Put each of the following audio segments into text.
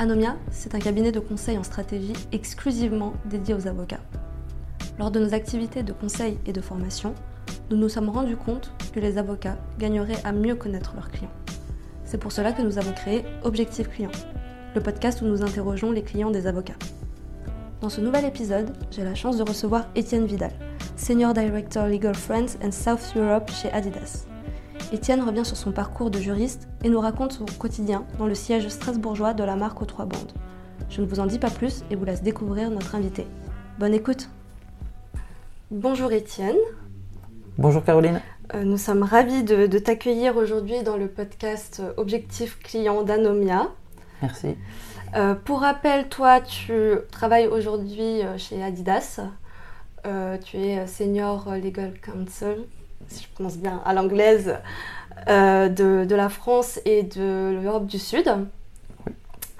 Anomia, c'est un cabinet de conseil en stratégie exclusivement dédié aux avocats. Lors de nos activités de conseil et de formation, nous nous sommes rendus compte que les avocats gagneraient à mieux connaître leurs clients. C'est pour cela que nous avons créé Objectif Client, le podcast où nous interrogeons les clients des avocats. Dans ce nouvel épisode, j'ai la chance de recevoir Étienne Vidal, Senior Director Legal Friends and South Europe chez Adidas. Étienne revient sur son parcours de juriste et nous raconte son quotidien dans le siège strasbourgeois de la marque aux trois bandes. Je ne vous en dis pas plus et vous laisse découvrir notre invité. Bonne écoute Bonjour Étienne. Bonjour Caroline. Euh, nous sommes ravis de, de t'accueillir aujourd'hui dans le podcast Objectif Client d'Anomia. Merci. Euh, pour rappel, toi, tu travailles aujourd'hui euh, chez Adidas. Euh, tu es Senior Legal Counsel, si je prononce bien à l'anglaise, euh, de, de la France et de l'Europe du Sud.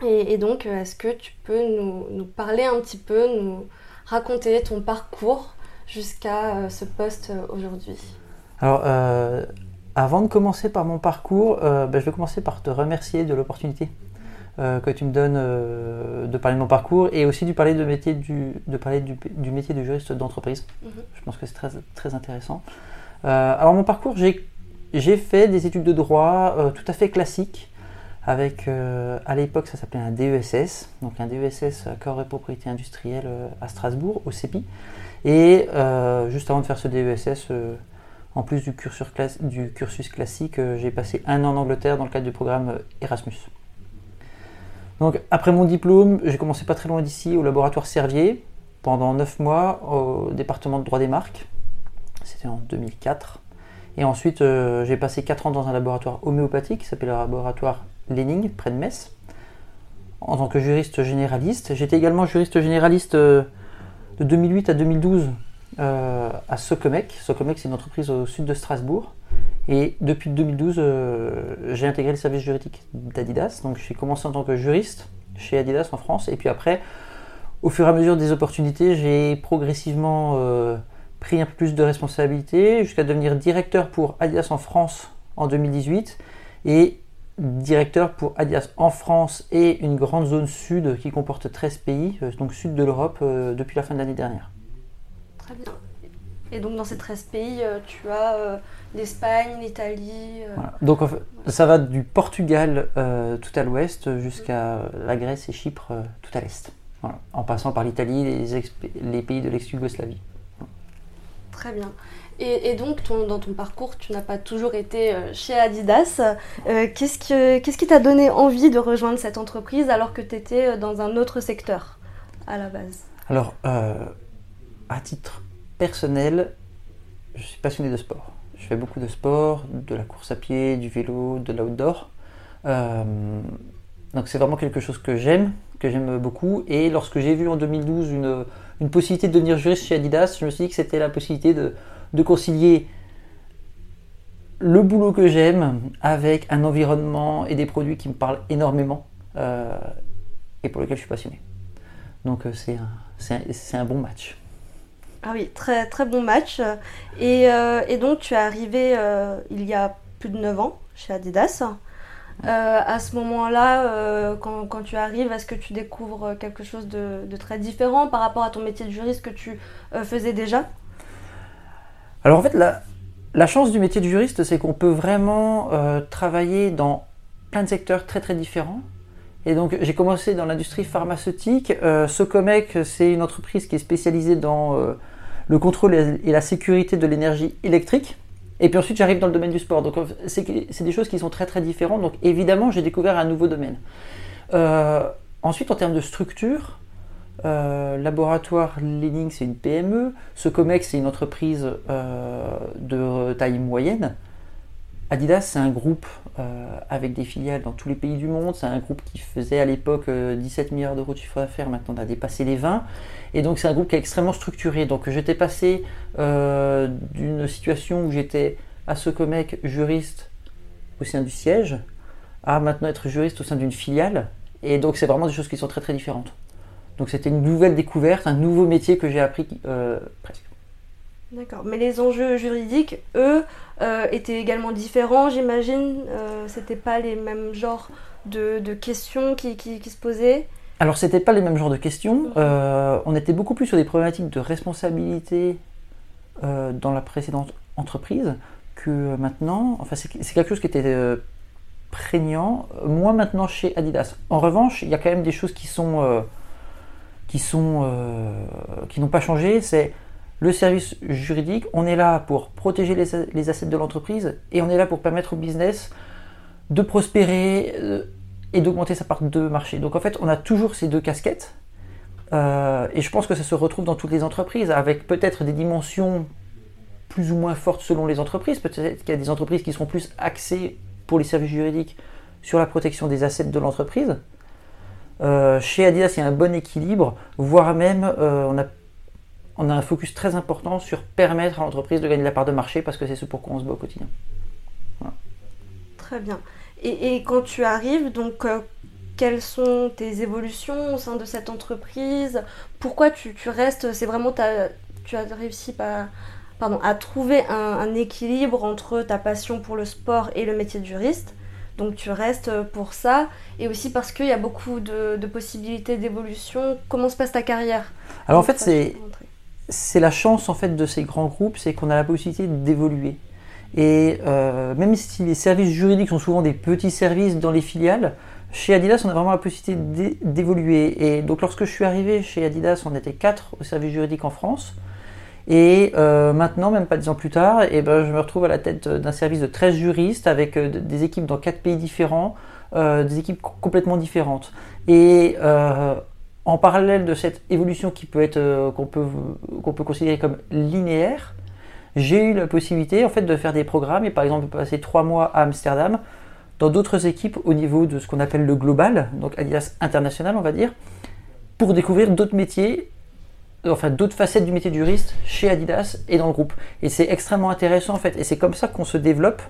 Et, et donc, euh, est-ce que tu peux nous, nous parler un petit peu, nous raconter ton parcours jusqu'à euh, ce poste aujourd'hui? Alors, avant de commencer par mon parcours, ben, je vais commencer par te remercier de l'opportunité que tu me donnes euh, de parler de mon parcours et aussi du parler de, métier du, de parler du, du métier de juriste d'entreprise. Mhm. Je pense que c'est très, très intéressant. Euh, alors, mon parcours, j'ai fait des études de droit euh, tout à fait classiques. Avec, euh, à l'époque, ça s'appelait un DESS, donc un DESS Corps et Propriété Industrielle à Strasbourg, au CEPI. Et juste avant de faire ce DESS, en plus du cursus, du cursus classique, j'ai passé un an en Angleterre dans le cadre du programme Erasmus. Donc après mon diplôme, j'ai commencé pas très loin d'ici au laboratoire Servier pendant 9 mois au département de droit des marques. C'était en 2004. Et ensuite, euh, j'ai passé 4 ans dans un laboratoire homéopathique qui s'appelle le laboratoire Lening, près de Metz, en tant que juriste généraliste. J'étais également juriste généraliste euh, de 2008 à 2012 euh, à Socomec. Socomec, c'est une entreprise au sud de Strasbourg. Et depuis 2012, euh, j'ai intégré le service juridique d'Adidas. Donc j'ai commencé en tant que juriste chez Adidas en France. Et puis après, au fur et à mesure des opportunités, j'ai progressivement pris un peu plus de responsabilités jusqu'à devenir directeur pour Adidas en France en 2018 et directeur pour Adidas en France et une grande zone sud qui comporte 13 pays, euh, donc sud de l'Europe, euh, depuis la fin de l'année dernière. Très bien. Et donc dans ces 13 pays, euh, tu as euh, l'Espagne, l'Italie. euh, Voilà. Donc ça va du Portugal tout à l'ouest jusqu'à la Grèce et Chypre tout à l'est. Voilà. En passant par l'Italie, les, ex- les pays de l'ex-Yougoslavie. Très bien. Et, donc, dans ton parcours, tu n'as pas toujours été euh, chez Adidas. Euh, Qu'est-ce que- qui t'a donné envie de rejoindre cette entreprise alors que tu étais dans un autre secteur à la base? Alors, euh, à titre personnel, je suis passionné de sport. Je fais beaucoup de sport, de la course à pied, du vélo, de l'outdoor. Euh, donc c'est vraiment quelque chose que j'aime, que j'aime beaucoup. Et lorsque j'ai vu en 2012 une, une possibilité de devenir juriste chez Adidas, je me suis dit que c'était la possibilité de, de concilier le boulot que j'aime avec un environnement et des produits qui me parlent énormément. Euh, et pour lequel je suis passionné. Donc c'est un, un, bon match. Ah oui, très, très bon match. Et, et donc tu es arrivé il y a plus de 9 ans chez Adidas. À ce moment-là, quand, quand, tu arrives, est-ce que tu découvres quelque chose de, très différent par rapport à ton métier de juriste que tu faisais déjà? Alors en fait, la, la chance du métier de juriste, c'est qu'on peut vraiment euh, travailler dans plein de secteurs très très différents. Et donc j'ai commencé dans l'industrie pharmaceutique. Euh, Socomec, c'est une entreprise qui est spécialisée dans euh, le contrôle et la sécurité de l'énergie électrique. Et puis ensuite j'arrive dans le domaine du sport. Donc c'est des choses qui sont très très différentes. Donc évidemment j'ai découvert un nouveau domaine. ensuite en termes de structure, euh, laboratoire Lening, c'est une PME. Socomex, c'est une entreprise euh, de taille moyenne. Adidas, c'est un groupe euh, avec des filiales dans tous les pays du monde. C'est un groupe qui faisait à l'époque 17 milliards d'euros de chiffre d'affaires. Maintenant, on a dépassé les 20. Et donc, c'est un groupe qui est extrêmement structuré. Donc, j'étais passé d'une situation où j'étais à Socomec juriste au sein du siège à maintenant être juriste au sein d'une filiale. Et donc, c'est vraiment des choses qui sont très très différentes. Donc c'était une nouvelle découverte, un nouveau métier que j'ai appris euh, presque. D'accord. Mais les enjeux juridiques, eux, euh, étaient également différents, j'imagine. Euh, c'était pas les mêmes genres de, questions qui, se posaient. Alors c'était pas les mêmes genres de questions. on était beaucoup plus sur des problématiques de responsabilité dans la précédente entreprise que maintenant. Enfin c'est quelque chose qui était prégnant. Moi maintenant chez Adidas. En revanche, il y a quand même des choses qui sont qui sont euh, qui n'ont pas changé, c'est le service juridique. On est là pour protéger les, assets de l'entreprise et on est là pour permettre au business de prospérer euh, et d'augmenter sa part de marché. Donc en fait, on a toujours ces deux casquettes. Euh, et je pense que ça se retrouve dans toutes les entreprises, avec peut-être des dimensions plus ou moins fortes selon les entreprises. Peut-être qu'il y a des entreprises qui seront plus axées pour les services juridiques sur la protection des assets de l'entreprise. Euh, chez Adidas, il y a un bon équilibre, voire même on, a, on, a, un focus très important sur permettre à l'entreprise de gagner la part de marché parce que c'est ce pour quoi on se bat au quotidien. Très bien. Et, quand tu arrives, donc euh, quelles sont tes évolutions au sein de cette entreprise? Pourquoi tu, restes C'est vraiment tu as réussi à, pardon, à trouver un, un équilibre entre ta passion pour le sport et le métier de juriste? Donc tu restes pour ça et aussi parce qu'il y a beaucoup de, possibilités d'évolution. Comment se passe ta carrière? Alors en fait c'est c'est la chance en fait de ces grands groupes, c'est qu'on a la possibilité d'évoluer. Et euh, même si les services juridiques sont souvent des petits services dans les filiales, chez Adidas, on a vraiment la possibilité d'évoluer. Et donc, lorsque je suis arrivé chez Adidas, on était quatre au service juridique en France. Et euh, maintenant, même pas dix ans plus tard, et eh ben, je me retrouve à la tête d'un service de 13 juristes avec euh, des équipes dans quatre pays différents, des équipes complètement différentes. Et en parallèle de cette évolution qui peut être qu'on peut qu'on peut considérer comme linéaire, j'ai eu la possibilité en fait de faire des programmes et par exemple passer trois mois à Amsterdam dans d'autres équipes au niveau de ce qu'on appelle le global, donc Adidas international on va dire, pour découvrir d'autres métiers enfin d'autres facettes du métier de juriste chez Adidas et dans le groupe. Et c'est extrêmement intéressant en fait. Et c'est comme ça qu'on se développe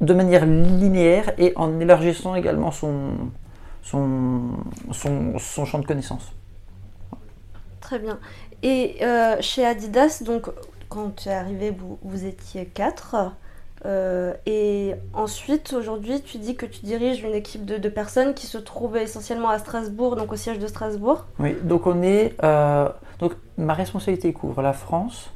de manière linéaire et en élargissant également son, son, son, champ de connaissances. Très bien. Et euh, chez Adidas, donc quand tu es arrivé, vous, vous étiez quatre. Euh, et ensuite, aujourd'hui, tu dis que tu diriges une équipe de, personnes qui se trouvent essentiellement à Strasbourg, donc au siège de Strasbourg. Oui, donc on est. Euh, donc ma responsabilité couvre la France,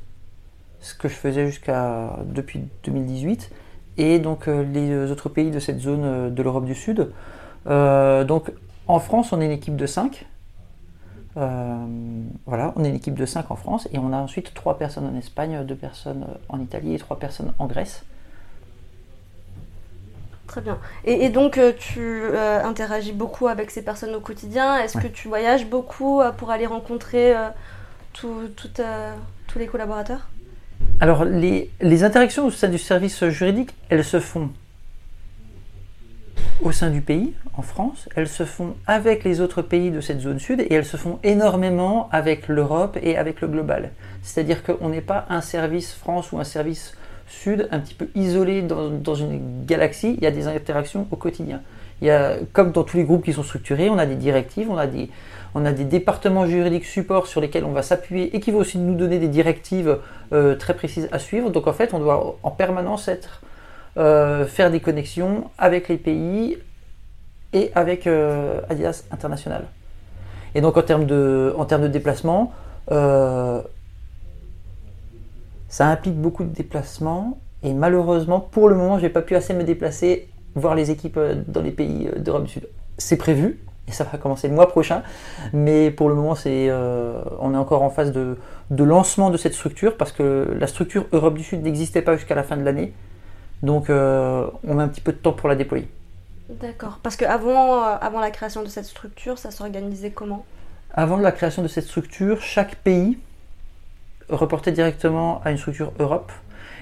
ce que je faisais jusqu'à depuis 2018, et donc les autres pays de cette zone de l'Europe du Sud. Donc en France, on est une équipe de 5. voilà, on est une équipe de 5 en France et on a ensuite 3 personnes en Espagne, 2 personnes en Italie et 3 personnes en Grèce. Très bien. Et, donc, euh, tu euh, interagis beaucoup avec ces personnes au quotidien. Est-ce que tu voyages beaucoup euh, pour aller rencontrer tous les collaborateurs? Alors, les, les, interactions au sein du service juridique, elles se font au sein du pays, en France, elles se font avec les autres pays de cette zone sud et elles se font énormément avec l'Europe et avec le global. C'est-à-dire qu'on n'est pas un service France ou un service sud, un petit peu isolé dans, une galaxie, il y a des interactions au quotidien. Il y a, comme dans tous les groupes qui sont structurés, on a des directives, on a des, on a des départements juridiques support sur lesquels on va s'appuyer et qui vont aussi nous donner des directives euh, très précises à suivre. Donc en fait, on doit en permanence être, euh, faire des connexions avec les pays et avec euh, Adidas International. Et donc en termes de, en termes de déplacement, ça implique beaucoup de déplacements et malheureusement, pour le moment, je n'ai pas pu assez me déplacer, voir les équipes dans les pays d'Europe du Sud. C'est prévu, et ça va commencer le mois prochain. Mais pour le moment, c'est, euh, on est encore en phase de, lancement de cette structure parce que la structure Europe du Sud n'existait pas jusqu'à la fin de l'année. Donc euh, on met un petit peu de temps pour la déployer. D'accord. Parce qu'avant euh, avant la création de cette structure, ça s'organisait comment? Avant la création de cette structure, chaque pays reportait directement à une structure Europe.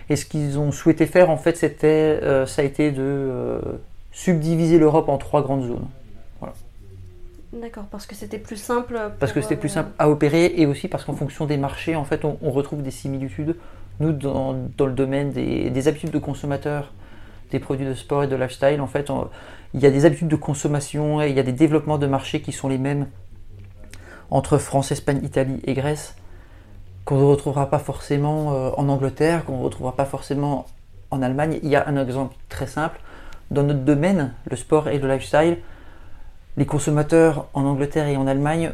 Et ce qu'ils ont souhaité faire, en fait, c'était, ça a été de subdiviser l'Europe en trois grandes zones. D'accord, parce que c'était plus simple. parce que c'était plus simple à opérer et aussi parce qu'en fonction des marchés, en fait, on, retrouve des similitudes. Nous, dans, le domaine des, habitudes de consommateurs, des produits de sport et de lifestyle, en fait, il y a des habitudes de consommation et il y a des développements de marchés qui sont les mêmes entre France, Espagne, Italie et Grèce, qu'on ne retrouvera pas forcément euh, en Angleterre, qu'on ne retrouvera pas forcément en Allemagne. Il y a un exemple très simple. Dans notre domaine, le sport et le lifestyle, les consommateurs en Angleterre et en Allemagne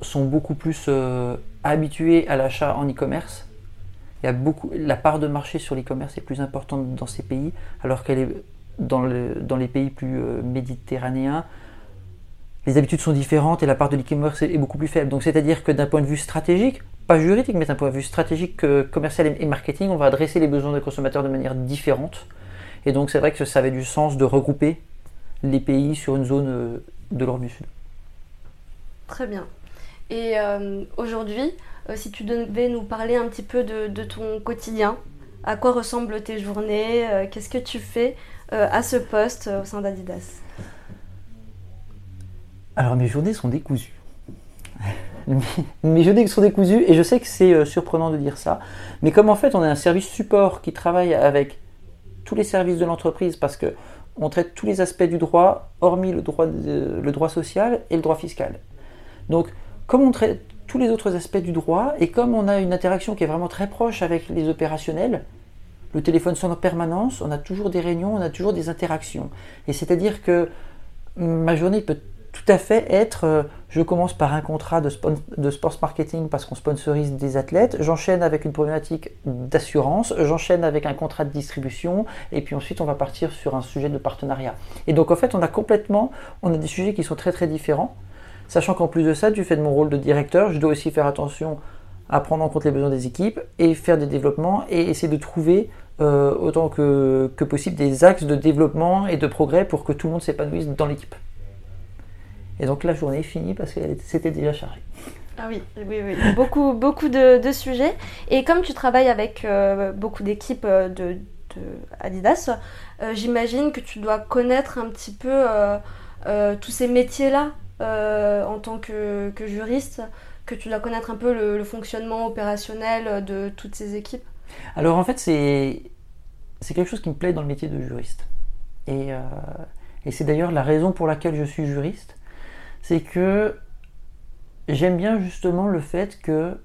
sont beaucoup plus euh, habitués à l'achat en e-commerce. A beaucoup, la part de marché sur l'e-commerce est plus importante dans ces pays, alors qu'elle est dans, les pays plus euh, méditerranéens. Les habitudes sont différentes et la part de l'e-commerce est, beaucoup plus faible. Donc c'est-à-dire que d'un point de vue stratégique, pas juridique, mais d'un point de vue stratégique, euh, commercial et marketing, on va adresser les besoins des consommateurs de manière différente. Et donc c'est vrai que ça avait du sens de regrouper les pays sur une zone de l'Europe du Sud. Très bien. Et euh, aujourd'hui, euh, si tu devais nous parler un petit peu de, ton quotidien, à quoi ressemblent tes journées, euh, qu'est-ce que tu fais à ce poste au sein d'Adidas? Alors mes journées sont décousues. mes journées sont décousues et je sais que c'est surprenant de dire ça, mais comme en fait on est un service support qui travaille avec tous les services de l'entreprise parce que on traite tous les aspects du droit, hormis le droit, le droit social et le droit fiscal. Donc, comme on traite tous les autres aspects du droit, et comme on a une interaction qui est vraiment très proche avec les opérationnels, le téléphone sonne en permanence, on a toujours des réunions, on a toujours des interactions. Et c'est-à-dire que ma journée peut tout à fait être, euh, je commence par un contrat de, de sports marketing parce qu'on sponsorise des athlètes, j'enchaîne avec une problématique d'assurance, j'enchaîne avec un contrat de distribution, et puis ensuite on va partir sur un sujet de partenariat. Et donc en fait on a complètement, on a des sujets qui sont très très différents, sachant qu'en plus de ça, du fait de mon rôle de directeur, je dois aussi faire attention à prendre en compte les besoins des équipes et faire des développements et essayer de trouver euh, autant que, possible des axes de développement et de progrès pour que tout le monde s'épanouisse dans l'équipe. Et donc la journée est finie parce que c'était déjà chargé. Ah oui, oui, oui. beaucoup, beaucoup de, sujets. Et comme tu travailles avec euh, beaucoup d'équipes euh, de, Adidas, j'imagine que tu dois connaître un petit peu tous ces métiers-là en tant que, juriste, que tu dois connaître un peu le, fonctionnement opérationnel de toutes ces équipes. Alors en fait, c'est quelque chose qui me plaît dans le métier de juriste. Et, et c'est d'ailleurs la raison pour laquelle je suis juriste c'est que j'aime bien justement le fait que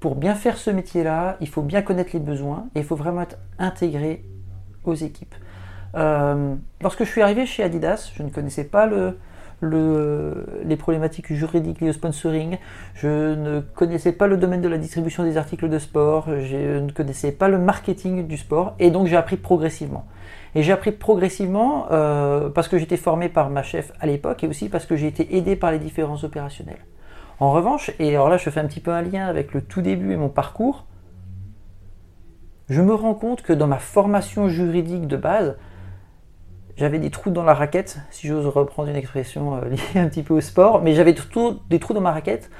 pour bien faire ce métier-là, il faut bien connaître les besoins et il faut vraiment être intégré aux équipes. Euh, lorsque je suis arrivé chez Adidas, je ne connaissais pas les problématiques juridiques liées au sponsoring, je ne connaissais pas le domaine de la distribution des articles de sport, je ne connaissais pas le marketing du sport et donc j'ai appris progressivement. Et j'ai appris progressivement euh, parce que j'étais formé par ma chef à l'époque et aussi parce que j'ai été aidé par les différents opérationnels. En revanche, et alors là je fais un petit peu un lien avec le tout début et mon parcours, je me rends compte que dans ma formation juridique de base, j'avais des trous dans la raquette, si j'ose reprendre une expression euh, liée un petit peu au sport, mais j'avais des trous dans ma raquette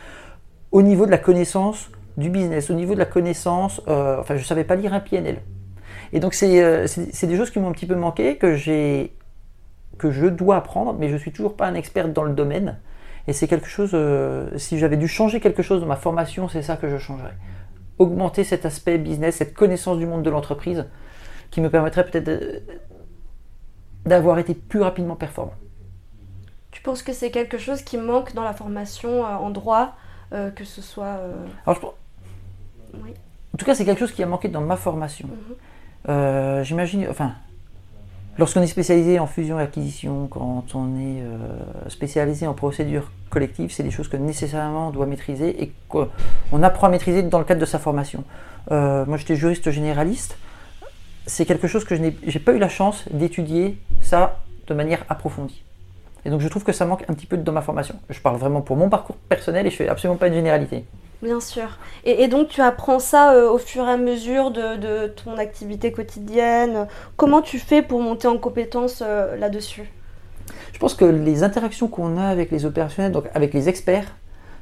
au niveau de la connaissance du business, au niveau de la connaissance, euh, enfin je ne savais pas lire un PNL. Et donc euh, c'est des choses qui m'ont un petit peu manqué, que, que je dois apprendre, mais je ne suis toujours pas un expert dans le domaine. Et c'est quelque chose, si j'avais dû changer quelque chose dans ma formation, c'est ça que je changerais. Augmenter cet aspect business, cette connaissance du monde de l'entreprise, qui me permettrait peut-être d'avoir été plus rapidement performant. Tu penses que c'est quelque chose qui manque dans la formation euh, en droit, euh, que ce soit... euh, Alors, je pense- Oui. En tout cas, c'est quelque chose qui a manqué dans ma formation. Mhm. Euh, J'imagine, enfin, lorsqu'on est spécialisé en fusion et acquisition, quand on est spécialisé en procédure collective, c'est des choses que nécessairement on doit maîtriser et qu'on apprend à maîtriser dans le cadre de sa formation. Moi, j'étais juriste généraliste. C'est quelque chose que je n'ai j'ai pas eu la chance d'étudier ça de manière approfondie. Et donc, je trouve que ça manque un petit peu dans ma formation. Je parle vraiment pour mon parcours personnel et je fais absolument pas une généralité. Bien sûr. Et, et donc tu apprends ça euh, au fur et à mesure de, de ton activité quotidienne? Comment tu fais pour monter en compétence euh, là-dessus? Je pense que les interactions qu'on a avec les opérationnels, donc avec les experts,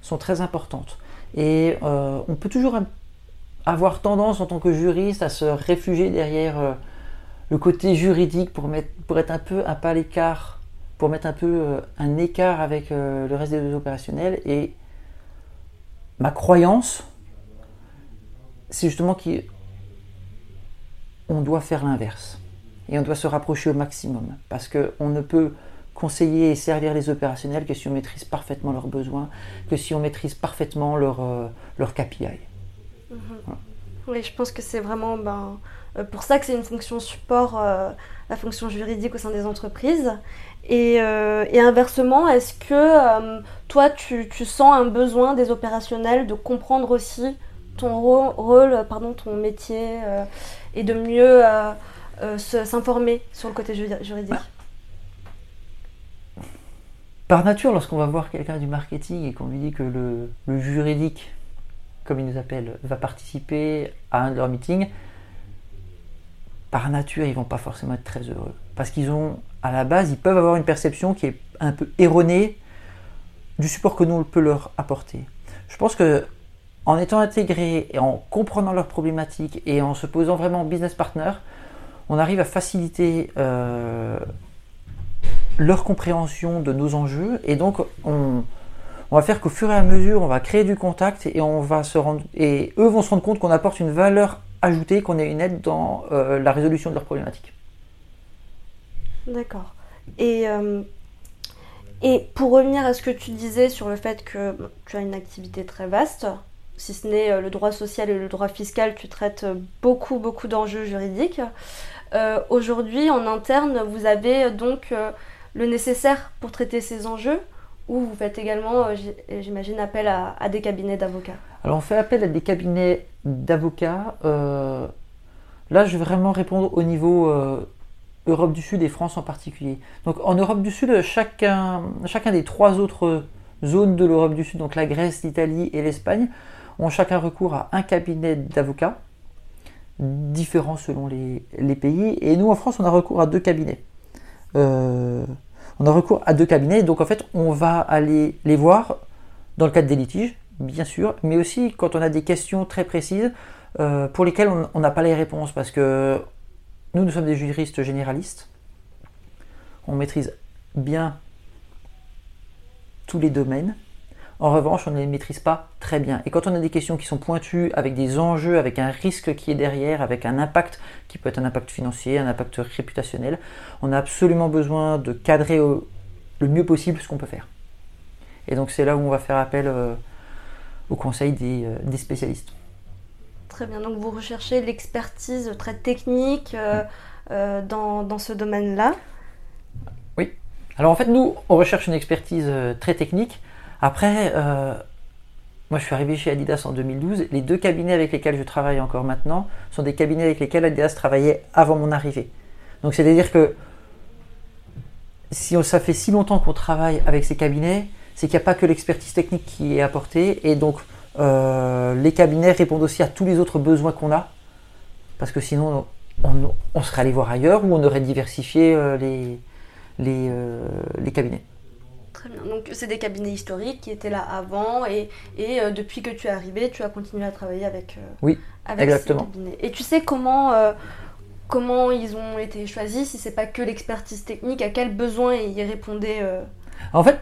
sont très importantes. Et euh, on peut toujours un- avoir tendance en tant que juriste à se réfugier derrière euh, le côté juridique pour, être un peu un pas l'écart, pour mettre un peu euh, un écart avec euh, le reste des opérationnels. Et ma croyance, c'est justement qu'on doit faire l'inverse. Et on doit se rapprocher au maximum. Parce qu'on ne peut conseiller et servir les opérationnels que si on maîtrise parfaitement leurs besoins, que si on maîtrise parfaitement leur, leur KPI. Oui, je pense que c'est vraiment ben, euh, pour ça que c'est une fonction support, euh, la fonction juridique au sein des entreprises. Et, euh, inversement, est-ce que toi, tu, sens un besoin des opérationnels de comprendre aussi ton rôle, pardon, ton métier, et de mieux s'informer sur le côté juri- juridique? Par nature, lorsqu'on va voir quelqu'un du marketing et qu'on lui dit que le juridique, comme il nous appelle, va participer à un de leurs meetings, par nature, ils vont pas forcément être très heureux. Parce qu'ils ont, à la base, ils peuvent avoir une perception qui est un peu erronée du support que nous on peut leur apporter. Je pense que en étant intégré et en comprenant leurs problématiques et en se posant vraiment en business partner, on arrive à faciliter euh, leur compréhension de nos enjeux et donc on, on va faire qu'au fur et à mesure on va créer du contact et on va se rendre et eux vont se rendre compte qu'on apporte une valeur ajoutée, qu'on est une aide dans euh, la résolution de leurs problématiques. D'accord. Et, euh, et pour revenir à ce que tu disais sur le fait que tu as une activité très vaste, si ce n'est euh, le droit social et le droit fiscal, tu traites beaucoup, beaucoup d'enjeux juridiques. Aujourd'hui, en interne, vous avez donc le nécessaire pour traiter ces enjeux ou vous faites également, euh, j'- j'imagine, appel à, des cabinets d'avocats Alors on fait appel à des cabinets d'avocats. euh, là je vais vraiment répondre au niveau euh, Europe du Sud et France en particulier. Donc en Europe du Sud, chacun, chacun des trois autres zones de l'Europe du Sud, donc la Grèce, l'Italie et l'Espagne, ont chacun recours à un cabinet d'avocats, différents selon les, les pays. Et nous en France, on a recours à deux cabinets. Euh, on a recours à deux cabinets, donc en fait, on va aller les voir dans le cadre des litiges, bien sûr, mais aussi quand on a des questions très précises euh, pour lesquelles on- on n'a pas les réponses, parce que nous, nous sommes des juristes généralistes, on maîtrise bien tous les domaines. En revanche, on ne les maîtrise pas très bien. Et quand on a des questions qui sont pointues, avec des enjeux, avec un risque qui est derrière, avec un impact qui peut être un impact financier, un impact réputationnel, on a absolument besoin de cadrer au- le mieux possible ce qu'on peut faire. Et donc c'est là où on va faire appel euh, au conseil des, euh, des spécialistes. Très bien, donc vous recherchez l'expertise très technique euh, dans, dans ce domaine-là? Alors en fait, nous, on recherche une expertise très technique. Après, euh, moi je suis arrivé chez Adidas en 2012. Les deux cabinets avec lesquels je travaille encore maintenant sont des cabinets avec lesquels Adidas travaillait avant mon arrivée. Donc c'est-à-dire que si on- ça fait si longtemps qu'on travaille avec ces cabinets, c'est qu'il n'y a pas que l'expertise technique qui est apportée. Et donc euh, les cabinets répondent aussi à tous les autres besoins qu'on a. Parce que sinon, on, serait allé voir ailleurs ou on aurait diversifié euh, les, les cabinets. Très bien, donc c'est des cabinets historiques qui étaient là avant et, et euh, depuis que tu es arrivé, tu as continué à travailler avec, euh, Oui, avec exactement. ces cabinets. Et tu sais comment, euh, comment ils ont été choisis, si c'est pas que l'expertise technique, à quels besoins ils répondaient En fait,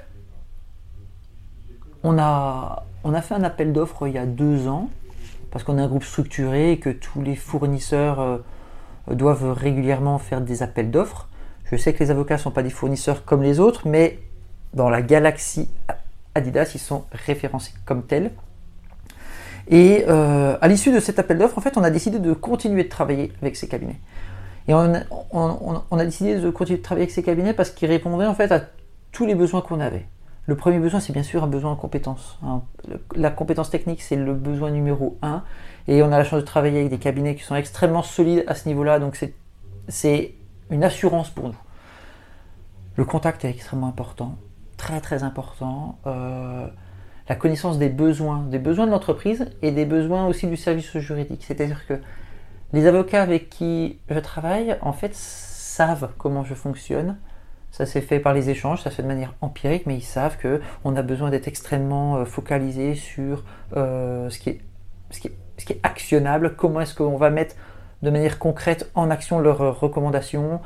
on a, on a fait un appel d'offres il y a deux ans, parce qu'on est un groupe structuré et que tous les fournisseurs doivent régulièrement faire des appels d'offres. Je sais que les avocats ne sont pas des fournisseurs comme les autres, mais dans la galaxie Adidas, ils sont référencés comme tels. Et euh, à l'issue de cet appel d'offres, en fait, on a décidé de continuer de travailler avec ces cabinets. Et on, a décidé de continuer de travailler avec ces cabinets parce qu'ils répondaient en fait à tous les besoins qu'on avait. Le premier besoin, c'est bien sûr un besoin en compétence. Hein. La compétence technique, c'est le besoin numéro un. Et on a la chance de travailler avec des cabinets qui sont extrêmement solides à ce niveau-là. Donc c'est une assurance pour nous. Le contact est extrêmement important, très très important. Euh, la connaissance des besoins, des besoins de l'entreprise et des besoins aussi du service juridique. C'est-à-dire que les avocats avec qui je travaille, en fait, savent comment je fonctionne. Ça s'est fait par les échanges, ça se fait de manière empirique, mais ils savent que on a besoin d'être extrêmement euh, focalisé sur euh, ce, qui est, ce, qui est, ce qui est actionnable, comment est-ce qu'on va mettre de manière concrète en action leurs recommandations,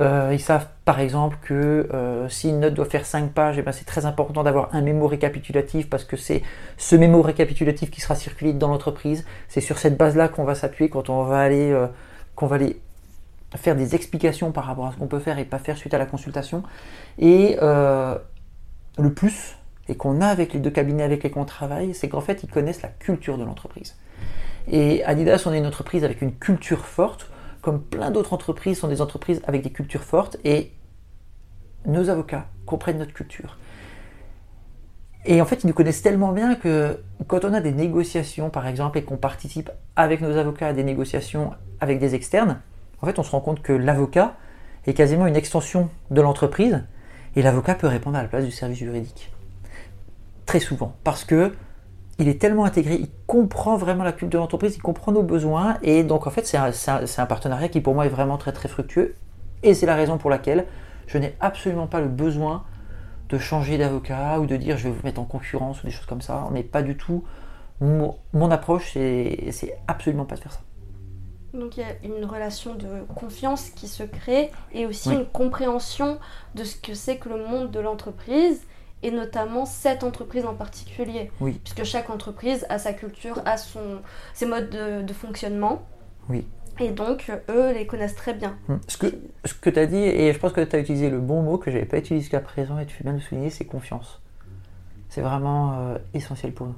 euh, ils savent par exemple que euh, si une note doit faire 5 pages, eh ben, c'est très important d'avoir un mémo récapitulatif parce que c'est ce mémo récapitulatif qui sera circulé dans l'entreprise. C'est sur cette base-là qu'on va s'appuyer quand on va aller, euh, qu'on va aller faire des explications par rapport à ce qu'on peut faire et pas faire suite à la consultation. Et le plus, et qu'on a avec les deux cabinets avec lesquels on travaille, c'est qu'en fait ils connaissent la culture de l'entreprise. Et Adidas, on est une entreprise avec une culture forte comme plein d'autres entreprises, sont des entreprises avec des cultures fortes et nos avocats comprennent notre culture. Et en fait, ils nous connaissent tellement bien que quand on a des négociations, par exemple, et qu'on participe avec nos avocats à des négociations avec des externes, en fait, on se rend compte que l'avocat est quasiment une extension de l'entreprise et l'avocat peut répondre à la place du service juridique. Très souvent. Parce que il est tellement intégré, il comprend vraiment la culture de l'entreprise, il comprend nos besoins, et donc en fait c'est un, partenariat qui pour moi est vraiment très très fructueux, et c'est la raison pour laquelle je n'ai absolument pas le besoin de changer d'avocat ou de dire je vais vous mettre en concurrence ou des choses comme ça, mais pas du tout. Mon, approche, c'est absolument pas de faire ça. Donc il y a une relation de confiance qui se crée et aussi une compréhension de ce que c'est que le monde de l'entreprise et notamment cette entreprise en particulier. Oui. Puisque chaque entreprise a sa culture, a son, ses modes de, fonctionnement. Oui. Et donc, eux les connaissent très bien. Hum. Ce que, ce que tu as dit, et je pense que tu as utilisé le bon mot que je n'avais pas utilisé jusqu'à présent, et tu fais bien de le souligner, c'est confiance. C'est vraiment euh, essentiel pour nous.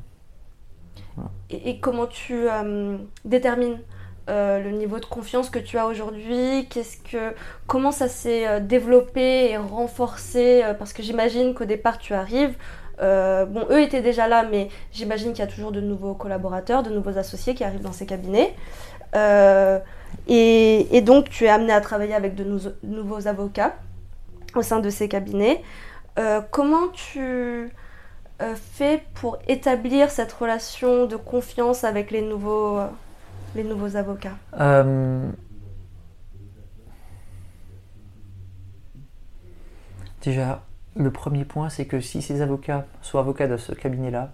Et, comment tu euh, détermines euh, le niveau de confiance que tu as aujourd'hui Qu'est-ce que, comment ça s'est euh, développé et renforcé euh, Parce que j'imagine qu'au départ tu arrives. bon, eux étaient déjà là, mais j'imagine qu'il y a toujours de nouveaux collaborateurs, de nouveaux associés qui arrivent dans ces cabinets. Et, donc tu es amené à travailler avec de nouveaux avocats au sein de ces cabinets. comment tu fais pour établir cette relation de confiance avec les nouveaux les nouveaux avocats euh, Déjà, le premier point, c'est que si ces avocats sont avocats de ce cabinet-là,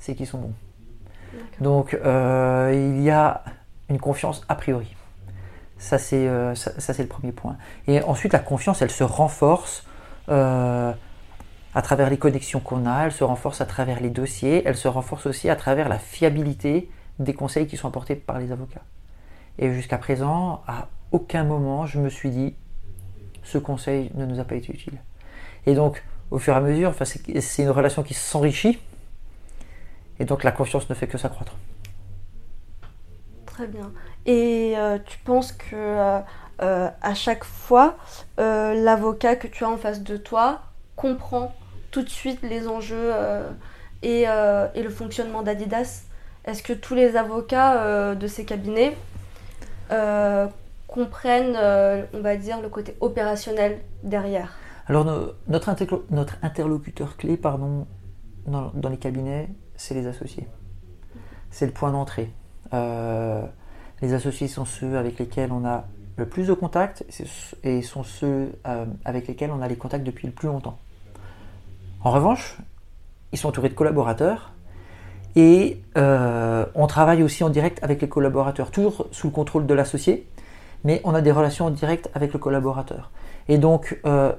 c'est qu'ils sont bons. Donc, euh, il y a une confiance a priori. Ça, c'est euh, ça, c'est le premier point. Et ensuite, la confiance, elle se renforce à travers les connexions qu'on a, elle se renforce à travers les dossiers, elle se renforce aussi à travers la fiabilité des conseils qui sont apportés par les avocats. Et jusqu'à présent, à aucun moment, je me suis dit, ce conseil ne nous a pas été utile. Et donc, au fur et à mesure, c'est une relation qui s'enrichit, et donc la confiance ne fait que s'accroître. Très bien. Et euh, tu penses que euh, euh, à chaque fois, l'avocat que tu as en face de toi comprend tout de suite les enjeux et, le fonctionnement d'Adidas? Est-ce que tous les avocats euh, de ces cabinets euh, comprennent, euh, on va dire, le côté opérationnel derrière? Alors, notre, interlocuteur clé pardon, dans, les cabinets, c'est les associés. C'est le point d'entrée. les associés sont ceux avec lesquels on a le plus de contacts et sont ceux avec lesquels on a les contacts depuis le plus longtemps. En revanche, ils sont entourés de collaborateurs et euh, on travaille aussi en direct avec les collaborateurs, toujours sous le contrôle de l'associé, mais on a des relations en direct avec le collaborateur. Et donc, euh,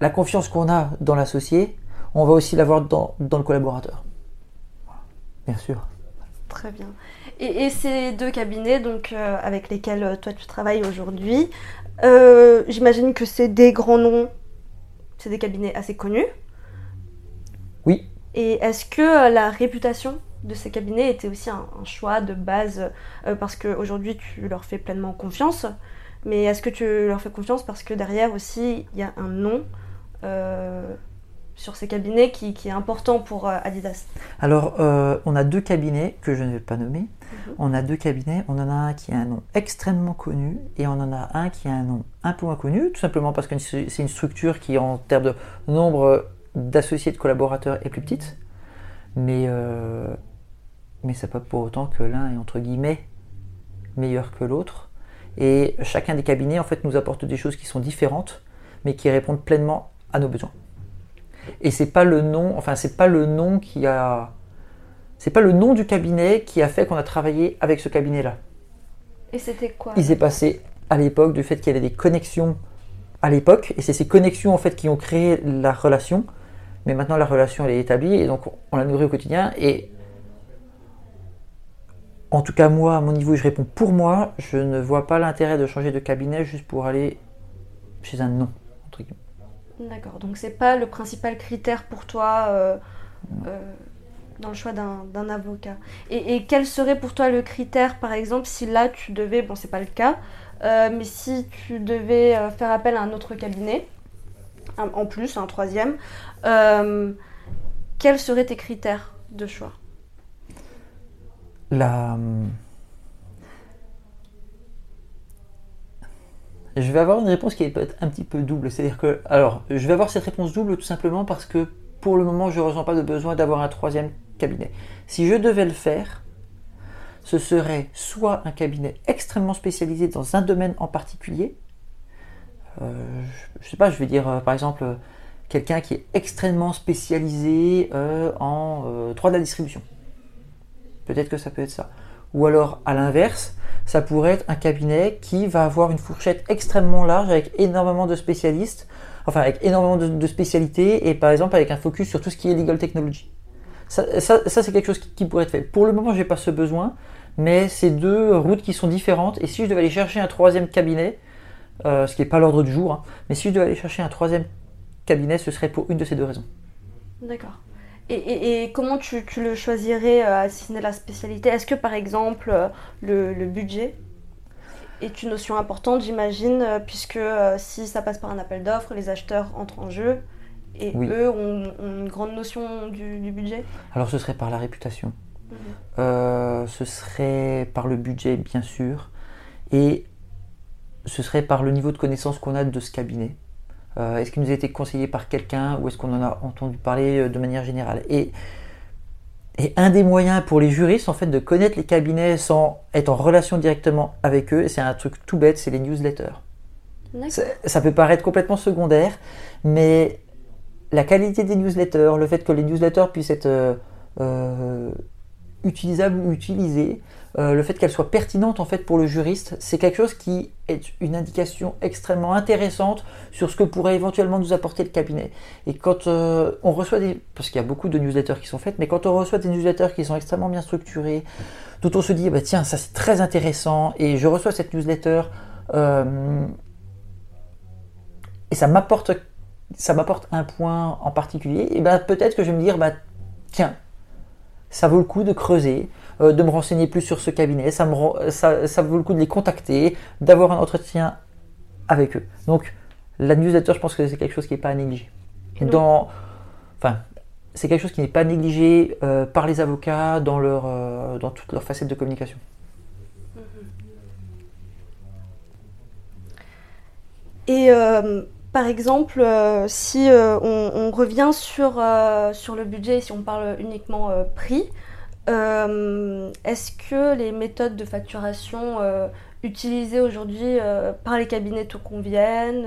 la confiance qu'on a dans l'associé, on va aussi l'avoir dans, le collaborateur. Bien sûr. Très bien. Et, ces deux cabinets donc, euh, avec lesquels toi tu travailles aujourd'hui, j'imagine que c'est des grands noms, c'est des cabinets assez connus. Oui. Et est-ce que la réputation de ces cabinets était aussi un, choix de base parce qu'aujourd'hui tu leur fais pleinement confiance mais est-ce que tu leur fais confiance parce que derrière aussi il y a un nom sur ces cabinets qui, est important pour euh, Adidas? Alors, euh, on a deux cabinets que je ne vais pas nommer. Mhm. On a deux cabinets. On en a un qui a un nom extrêmement connu et on en a un qui a un nom un peu moins connu, tout simplement parce que c'est une structure qui, en termes de nombre d'associés, de collaborateurs, est plus petite. Mais, euh, mais ça pas pour autant que l'un est entre guillemets meilleur que l'autre. Et chacun des cabinets, en fait, nous apporte des choses qui sont différentes, mais qui répondent pleinement à nos besoins. Et c'est pas le nom, enfin c'est pas le nom qui a, c'est pas le nom du cabinet qui a fait qu'on a travaillé avec ce cabinet-là. Et c'était quoi? Il s'est passé à l'époque du fait qu'il y avait des connexions à l'époque, et c'est ces connexions en fait qui ont créé la relation. Mais maintenant la relation elle est établie et donc on la nourrit au quotidien. Et en tout cas moi, à mon niveau, je réponds pour moi, je ne vois pas l'intérêt de changer de cabinet juste pour aller chez un nom. D'accord, donc c'est pas le principal critère pour toi euh, euh, dans le choix d'un avocat. Et, quel serait pour toi le critère, par exemple, si là tu devais, bon c'est pas le cas, euh, mais si tu devais faire appel à un autre cabinet, en plus, un troisième, quels seraient tes critères de choix? Je vais avoir une réponse qui peut être un petit peu double. C'est-à-dire que, alors, je vais avoir cette réponse double tout simplement parce que pour le moment, je ne ressens pas de besoin d'avoir un troisième cabinet. Si je devais le faire, ce serait soit un cabinet extrêmement spécialisé dans un domaine en particulier. Euh, je sais pas, je vais dire euh, par exemple quelqu'un qui est extrêmement spécialisé euh, en droit de la distribution. Peut-être que ça peut être ça. Ou alors à l'inverse, ça pourrait être un cabinet qui va avoir une fourchette extrêmement large avec énormément de spécialistes, enfin avec énormément de, spécialités et par exemple avec un focus sur tout ce qui est legal technology. Ça, c'est quelque chose qui, pourrait être fait. Pour le moment, je n'ai pas ce besoin, mais c'est deux routes qui sont différentes. Et si je devais aller chercher un troisième cabinet, euh, ce qui n'est pas l'ordre du jour, hein, mais si je devais aller chercher un troisième cabinet, ce serait pour une de ces deux raisons. D'accord. Et, comment tu, le choisirais euh, à assigner la spécialité? Est-ce que par exemple euh, le, budget est une notion importante, j'imagine, euh, puisque si ça passe par un appel d'offres, les acheteurs entrent en jeu et eux ont, une grande notion du, budget? Alors ce serait par la réputation, mhm. ce serait par le budget bien sûr, et ce serait par le niveau de connaissance qu'on a de ce cabinet. Euh, est-ce qu'il nous a été conseillé par quelqu'un ou est-ce qu'on en a entendu parler euh, de manière générale? Et, un des moyens pour les juristes en fait de connaître les cabinets sans être en relation directement avec eux, c'est un truc tout bête, c'est les newsletters. Ça, peut paraître complètement secondaire, mais la qualité des newsletters, le fait que les newsletters puissent être euh, utilisables ou utilisés, euh, le fait qu'elle soit pertinente en fait pour le juriste, c'est quelque chose qui est une indication extrêmement intéressante sur ce que pourrait éventuellement nous apporter le cabinet. Et quand euh, on reçoit des, parce qu'il y a beaucoup de newsletters qui sont faites, mais quand on reçoit des newsletters qui sont extrêmement bien structurés, dont on se dit bah tiens ça c'est très intéressant et je reçois cette newsletter euh, et ça m'apporte ça m'apporte un point en particulier, et ben peut-être que je vais me dire bah tiens ça vaut le coup de creuser. Euh, de me renseigner plus sur ce cabinet, ça, me, ça, vaut le coup de les contacter, d'avoir un entretien avec eux. Donc la newsletter, je pense que c'est quelque chose qui n'est pas à négliger. Dans, enfin, c'est quelque chose qui n'est pas négligé euh, par les avocats dans, leur, euh, dans toutes leurs facettes de communication. Et par exemple, si on, on, revient sur, sur le budget, si on parle uniquement prix, euh, est-ce que les méthodes de facturation euh, utilisées aujourd'hui euh, par les cabinets te conviennent?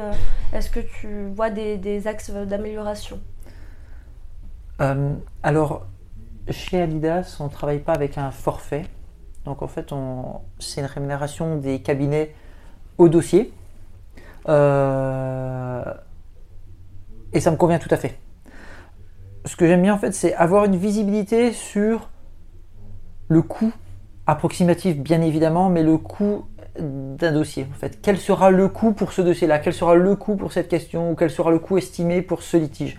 Est-ce que tu vois des, axes d'amélioration? Alors, chez Adidas, on ne travaille pas avec un forfait. Donc en fait, c'est une rémunération des cabinets au dossier. Et ça me convient tout à fait. Ce que j'aime bien en fait, c'est avoir une visibilité sur le coût approximatif bien évidemment, mais le coût d'un dossier en fait. Quel sera le coût pour ce dossier-là? Quel sera le coût pour cette question? Ou quel sera le coût estimé pour ce litige?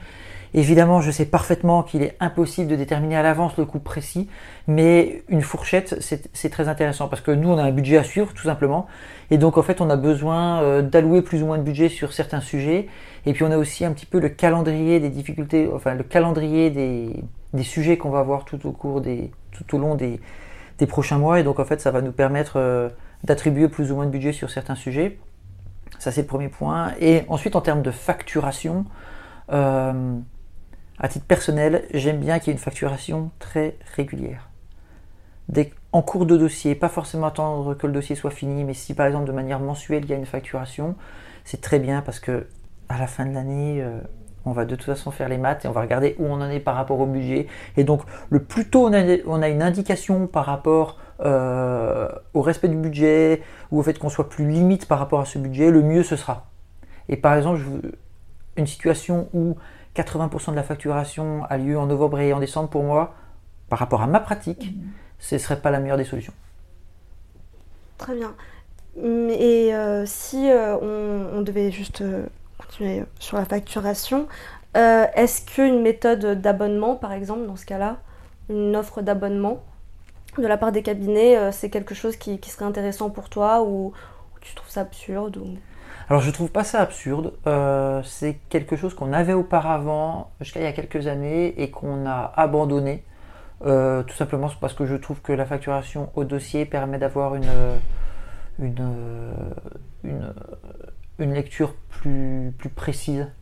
Évidemment, je sais parfaitement qu'il est impossible de déterminer à l'avance le coût précis, mais une fourchette, c'est très intéressant parce que nous, on a un budget à suivre, tout simplement. Et donc, en fait, on a besoin euh, d'allouer plus ou moins de budget sur certains sujets. Et puis, on a aussi un petit peu le calendrier des difficultés, enfin, le calendrier des, sujets qu'on va avoir tout au cours des, tout au long des, prochains mois. Et donc, en fait, ça va nous permettre euh, d'attribuer plus ou moins de budget sur certains sujets. Ça, c'est le premier point. Et ensuite, en termes de facturation, euh, à titre personnel, j'aime bien qu'il y ait une facturation très régulière. en cours de dossier, pas forcément attendre que le dossier soit fini, mais si par exemple de manière mensuelle il y a une facturation, c'est très bien parce que à la fin de l'année, euh, on va de toute façon faire les maths et on va regarder où on en est par rapport au budget. Et donc le plus tôt on a, une indication par rapport euh, au respect du budget ou au fait qu'on soit plus limite par rapport à ce budget, le mieux ce sera. Et par exemple, une situation où 80% de la facturation a lieu en novembre et en décembre, pour moi, par rapport à ma pratique, mhm. ce ne serait pas la meilleure des solutions. Très bien. Et euh, si euh, on, devait juste euh, continuer sur la facturation, est-ce qu'une méthode d'abonnement, par exemple, dans ce cas-là, une offre d'abonnement de la part des cabinets, c'est quelque chose qui, serait intéressant pour toi ou, tu trouves ça absurde ou... Alors je trouve pas ça absurde. Euh, c'est quelque chose qu'on avait auparavant jusqu'à il y a quelques années et qu'on a abandonné. Euh, tout simplement parce que je trouve que la facturation au dossier permet d'avoir une, une, une, lecture plus, plus précise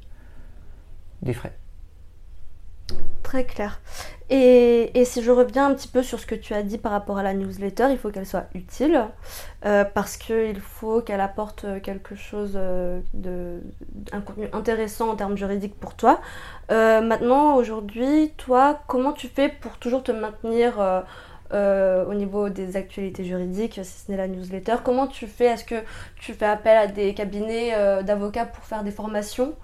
des frais. Très clair. Et, si je reviens un petit peu sur ce que tu as dit par rapport à la newsletter, il faut qu'elle soit utile euh, parce qu'il faut qu'elle apporte quelque chose euh, de un contenu intéressant en termes juridiques pour toi. Euh, maintenant, aujourd'hui, toi, comment tu fais pour toujours te maintenir au niveau des actualités juridiques, si ce n'est la newsletter? Comment tu fais? Est-ce que tu fais appel à des cabinets d'avocats pour faire des formations?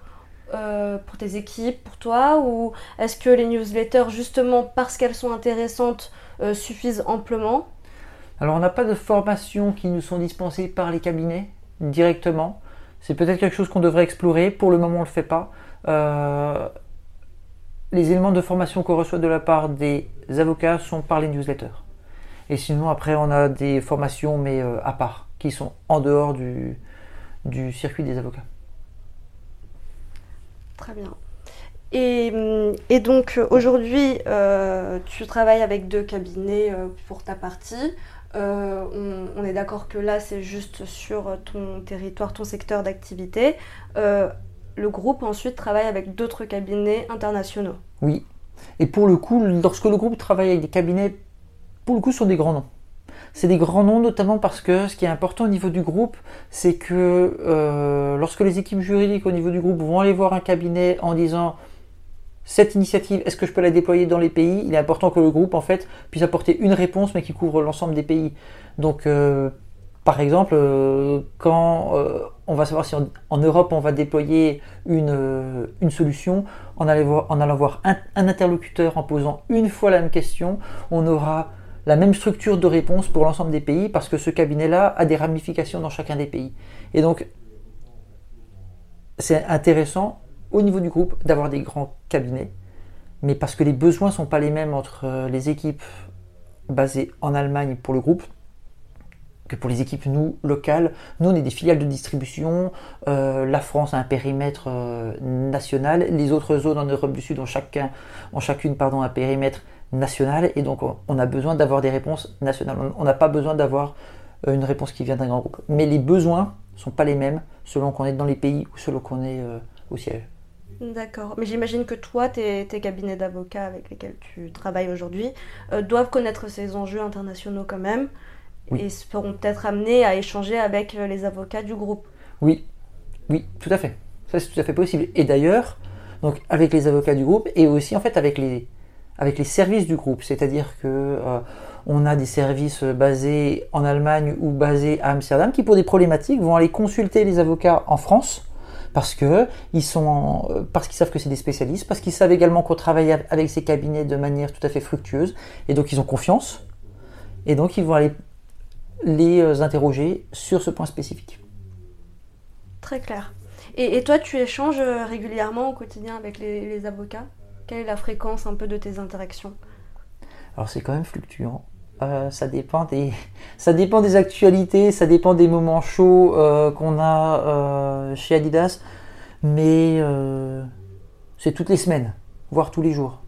Euh, pour tes équipes, pour toi Ou est-ce que les newsletters, justement parce qu'elles sont intéressantes, euh, suffisent amplement? Alors on n'a pas de formations qui nous sont dispensées par les cabinets directement. C'est peut-être quelque chose qu'on devrait explorer. Pour le moment, on ne le fait pas. Euh, les éléments de formation qu'on reçoit de la part des avocats sont par les newsletters. Et sinon, après, on a des formations, mais à part, qui sont en dehors du circuit des avocats. Très bien. Et, donc aujourd'hui, euh, tu travailles avec deux cabinets euh, pour ta partie. Euh, on, est d'accord que là, c'est juste sur ton territoire, ton secteur d'activité. le groupe ensuite travaille avec d'autres cabinets internationaux. Oui. Et pour le coup, lorsque le groupe travaille avec des cabinets, pour le coup, sont des grands noms. C'est des grands noms, notamment parce que ce qui est important au niveau du groupe, c'est que euh, lorsque les équipes juridiques au niveau du groupe vont aller voir un cabinet en disant cette initiative, est-ce que je peux la déployer dans les pays? Il est important que le groupe en fait puisse apporter une réponse, mais qui couvre l'ensemble des pays. Donc, euh, par exemple, euh, quand on va savoir si en, Europe on va déployer une, une solution, en, allant voir un interlocuteur en posant une fois la même question, on aura la même structure de réponse pour l'ensemble des pays parce que ce cabinet-là a des ramifications dans chacun des pays. Et donc, c'est intéressant au niveau du groupe d'avoir des grands cabinets, mais parce que les besoins ne sont pas les mêmes entre euh, les équipes basées en Allemagne pour le groupe que pour les équipes nous locales. Nous on est des filiales de distribution. Euh, la France a un périmètre euh, national. Les autres zones en Europe du Sud ont chacun, ont chacune pardon un périmètre nationale et donc on a besoin d'avoir des réponses nationales. On n'a pas besoin d'avoir euh, une réponse qui vient d'un grand groupe. Mais les besoins ne sont pas les mêmes selon qu'on est dans les pays ou selon qu'on est euh, au siège. D'accord. Mais j'imagine que toi, tes, cabinets d'avocats avec lesquels tu travailles aujourd'hui euh, doivent connaître ces enjeux internationaux quand même et seront peut-être amenés à échanger avec les avocats du groupe. Oui, oui, tout à fait. Ça, c'est tout à fait possible. Et d'ailleurs, donc avec les avocats du groupe et aussi en fait avec les, avec les services du groupe, c'est-à-dire que euh, on a des services basés en Allemagne ou basés à Amsterdam qui pour des problématiques vont aller consulter les avocats en France parce que sont euh, parce qu'ils savent que c'est des spécialistes, parce qu'ils savent également qu'on travaille avec ces cabinets de manière tout à fait fructueuse et donc ils ont confiance. Et donc, ils vont aller les euh, interroger sur ce point spécifique. Très clair. Et, toi, tu échanges régulièrement au quotidien avec les avocats? Quelle est la fréquence un peu de tes interactions? Alors, c'est quand même fluctuant. Euh, ça, dépend des, actualités, ça dépend des moments chauds euh, qu'on a euh, chez Adidas, mais c'est toutes les semaines, voire tous les jours.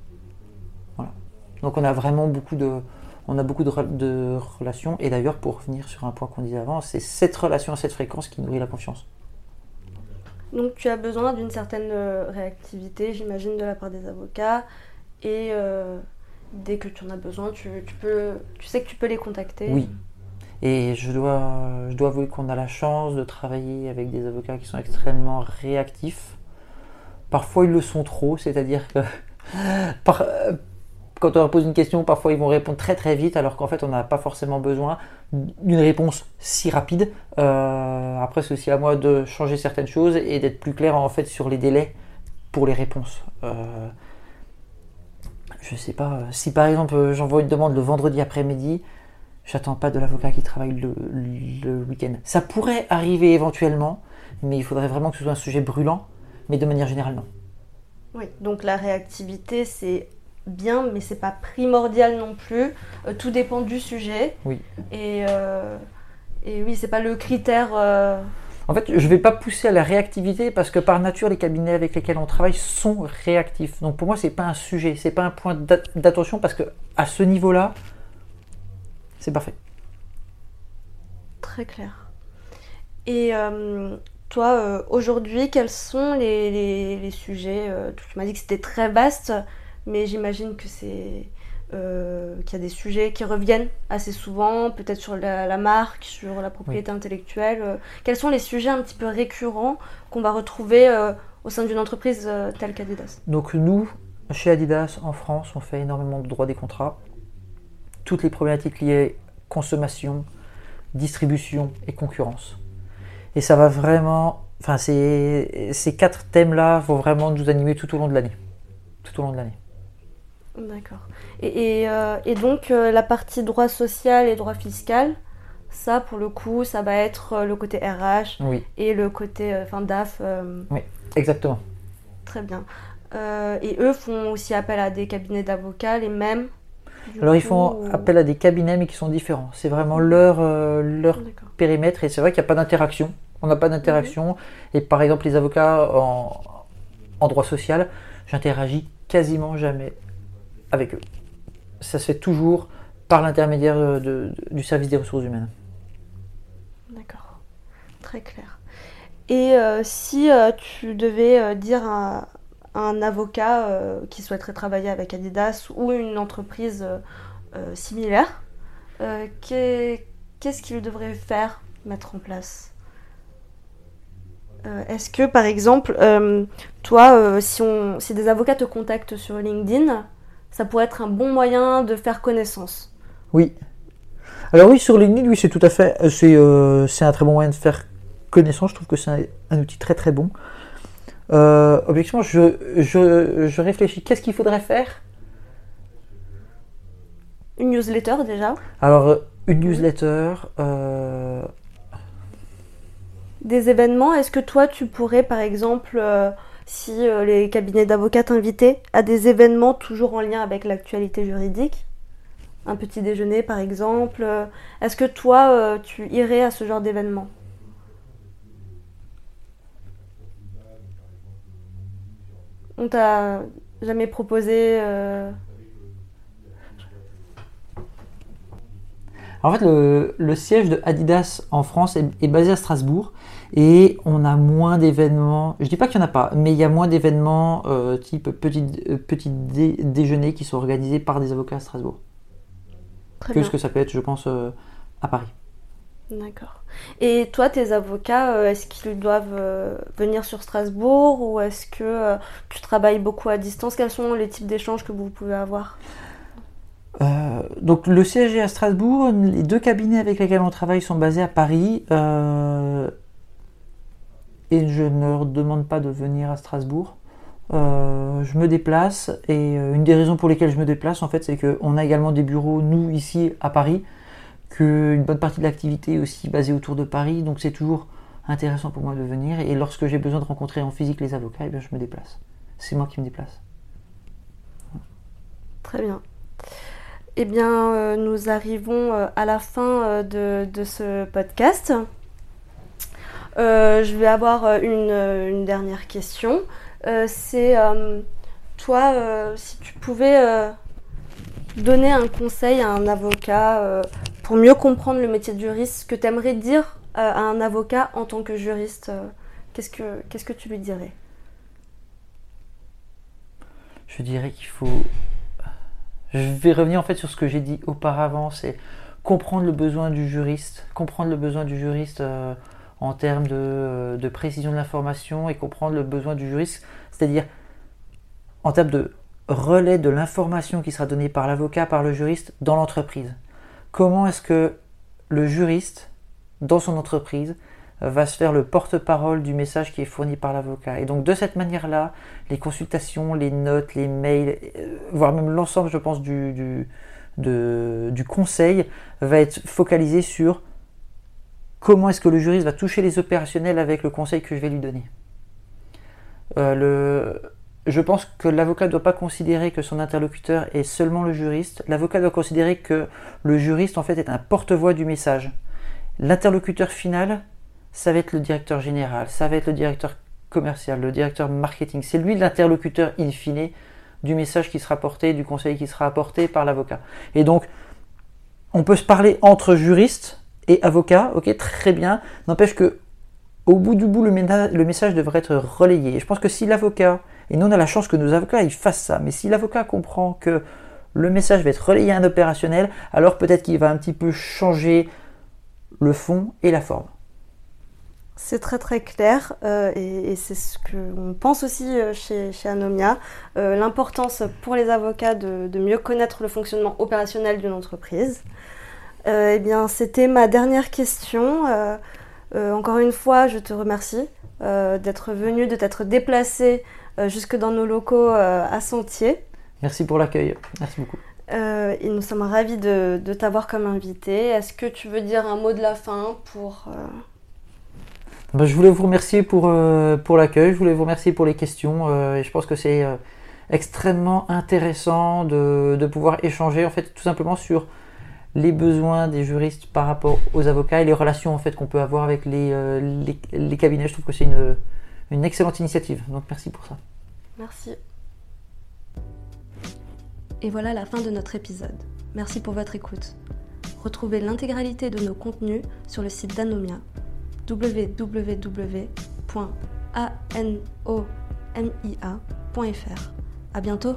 Donc on a vraiment beaucoup de, on a beaucoup de relations, et d'ailleurs pour revenir sur un point qu'on disait avant, c'est cette relation, cette fréquence qui nourrit la confiance. Donc tu as besoin d'une certaine euh, réactivité, j'imagine, de la part des avocats. Et euh, dès que tu en as besoin, tu, tu sais que tu peux les contacter. Oui. Et je dois, je avouer qu'on a la chance de travailler avec des avocats qui sont extrêmement réactifs. Parfois, ils le sont trop, c'est-à-dire que quand on leur pose une question, parfois ils vont répondre très très vite, alors qu'en fait, on n'a pas forcément besoin d'une réponse si rapide. Euh, après, c'est aussi à moi de changer certaines choses et d'être plus clair en fait sur les délais pour les réponses. Euh, je sais pas, si par exemple j'envoie une demande le vendredi après-midi, j'attends pas de l'avocat qui travaille le, le week-end. Ça pourrait arriver éventuellement, mais il faudrait vraiment que ce soit un sujet brûlant, mais de manière générale, non. Oui, donc la réactivité, c'est bien, mais c'est pas primordial non plus. Euh, tout dépend du sujet. Oui. Et, euh, et oui, c'est pas le critère. euh, En fait, je vais pas pousser à la réactivité parce que par nature, les cabinets avec lesquels on travaille sont réactifs. Donc pour moi, c'est pas un sujet, c'est pas un point d'at- d'attention parce que à ce niveau-là, c'est parfait. Très clair. Et euh, toi, aujourd'hui, quels sont les, les- les sujets Tu m'as dit que c'était très vaste, mais j'imagine que c'est euh, qu'il y a des sujets qui reviennent assez souvent, peut-être sur la, la marque, sur la propriété intellectuelle. euh. quels sont les sujets un petit peu récurrents qu'on va retrouver euh, au sein d'une entreprise euh, telle qu'Adidas? Donc nous, chez Adidas en France, on fait énormément de droits des contrats. Toutes les problématiques liées consommation, distribution et concurrence. Et ça va vraiment, enfin ces, ces quatre thèmes-là vont vraiment nous animer tout au long de l'année. Tout au long de l'année. D'accord. Et, et, euh, et donc, euh, la partie droit social et droit fiscal, ça, pour le coup, ça va être euh, le côté RH Oui, et le côté enfin, DAF. euh, exactement. très bien. Et eux font aussi appel à des cabinets d'avocats, les mêmes Alors ils font ou- appel à des cabinets mais qui sont différents. C'est vraiment leur, leur périmètre et c'est vrai qu'il n'y a pas d'interaction. On n'a pas d'interaction. Et par exemple, les avocats en, en droit social, j'interagis quasiment jamais avec eux. Ça se fait toujours par l'intermédiaire de- de- du service des ressources humaines. D'accord. Très clair. Et euh, si euh, tu devais euh, dire à, un avocat euh, qui souhaiterait travailler avec Adidas ou une entreprise euh, euh, similaire, euh, qu'est- qu'est-ce qu'il devrait faire, mettre en place? Euh, Est-ce que, par exemple, euh, toi, euh, si, si des avocats te contactent sur LinkedIn, ça pourrait être un bon moyen de faire connaissance Oui. Alors oui, sur LinkedIn, oui, c'est tout à fait, euh, c'est euh, c'est un très bon moyen de faire connaissance. Je trouve que c'est un, un outil très très bon. Euh, objectivement, je, je, je réfléchis. Qu'est-ce qu'il faudrait faire? Une newsletter déjà Alors, euh, une newsletter. euh, Des événements, est-ce que toi tu pourrais par exemple, si euh, les cabinets d'avocats t'invitaient à des événements toujours en lien avec l'actualité juridique, un petit déjeuner par exemple, est-ce que toi euh, tu irais à ce genre d'événement? On t'a jamais proposé euh, En fait, le, siège de Adidas en France est basé à Strasbourg et on a moins d'événements. Je dis pas qu'il n'y en a pas, mais il y a moins d'événements euh, type petit, euh, petit dé- déjeuner qui sont organisés par des avocats à Strasbourg Très que bien. ce que ça peut être, je pense, euh, à Paris. D'accord. Et toi, tes avocats, est-ce qu'ils doivent venir sur Strasbourg ou est-ce que tu travailles beaucoup à distance? Quels sont les types d'échanges que vous pouvez avoir? Euh, donc le siège est à Strasbourg, les deux cabinets avec lesquels on travaille sont basés à Paris. euh, et je ne leur demande pas de venir à Strasbourg. Euh, je me déplace et euh, une des raisons pour lesquelles je me déplace en fait c'est qu'on a également des bureaux nous ici à Paris qu'une bonne partie de l'activité est aussi basée autour de Paris, donc c'est toujours intéressant pour moi de venir. Et lorsque j'ai besoin de rencontrer en physique les avocats, eh bien, je me déplace. C'est moi qui me déplace. Très bien. Eh bien, euh, nous arrivons à la fin de, ce podcast. Je vais avoir une, une dernière question. C'est toi, si tu pouvais donner un conseil à un avocat pour mieux comprendre le métier de juriste, ce que tu aimerais dire à un avocat en tant que juriste, qu'est-ce que, qu'est-ce que tu lui dirais? Je dirais qu'il faut je vais revenir en fait sur ce que j'ai dit auparavant, c'est comprendre le besoin du juriste, comprendre le besoin du juriste euh, en termes euh, de, précision de l'information et comprendre le besoin du juriste, c'est-à-dire en termes de relais de l'information qui sera donnée par l'avocat, par le juriste dans l'entreprise. Comment est-ce que le juriste, dans son entreprise, va se faire le porte-parole du message qui est fourni par l'avocat? Et donc de cette manière-là, les consultations, les notes, les mails, euh, voire même l'ensemble, je pense, du, du, conseil va être focalisé sur comment est-ce que le juriste va toucher les opérationnels avec le conseil que je vais lui donner. Euh, je pense que l'avocat ne doit pas considérer que son interlocuteur est seulement le juriste. L'avocat doit considérer que le juriste en fait est un porte-voix du message. L'interlocuteur final, ça va être le directeur général, ça va être le directeur commercial, le directeur marketing. C'est lui l'interlocuteur in fine du message qui sera porté, du conseil qui sera apporté par l'avocat. Et donc, on peut se parler entre juristes et avocats, ok, très bien. N'empêche que, au bout du bout, le, message devrait être relayé. Et je pense que si l'avocat, et nous on a la chance que nos avocats ils fassent ça, mais si l'avocat comprend que le message va être relayé à un opérationnel, alors peut-être qu'il va un petit peu changer le fond et la forme. C'est très très clair euh, et, c'est ce qu'on pense aussi euh, chez, Anomia. Euh, l'importance pour les avocats de, mieux connaître le fonctionnement opérationnel d'une entreprise. Eh bien, c'était ma dernière question. encore une fois, je te remercie d'être venu, de t'être déplacé jusque dans nos locaux à Sentier. Merci pour l'accueil. Merci beaucoup. et nous sommes ravis de, de t'avoir comme invité. Est-ce que tu veux dire un mot de la fin pour... Bah, je voulais vous remercier pour, euh, pour l'accueil, je voulais vous remercier pour les questions. Euh, et je pense que c'est euh, extrêmement intéressant de, de, pouvoir échanger en fait tout simplement sur les besoins des juristes par rapport aux avocats et les relations en fait qu'on peut avoir avec les, les, les, cabinets. Je trouve que c'est une, une excellente initiative. Donc merci pour ça. Merci. Et voilà la fin de notre épisode. Merci pour votre écoute. Retrouvez l'intégralité de nos contenus sur le site d'Anomia www.anomia.fr. À bientôt.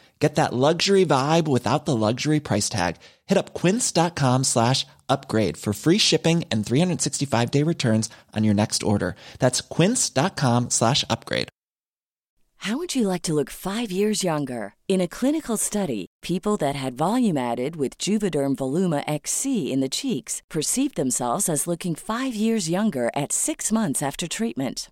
Get that luxury vibe without the luxury price tag. Hit up quince.com slash upgrade for free shipping and 365 day returns on your next order. That's quince.com slash upgrade. How would you like to look five years younger? In a clinical study, people that had volume added with Juvederm Voluma XC in the cheeks perceived themselves as looking five years younger at six months after treatment.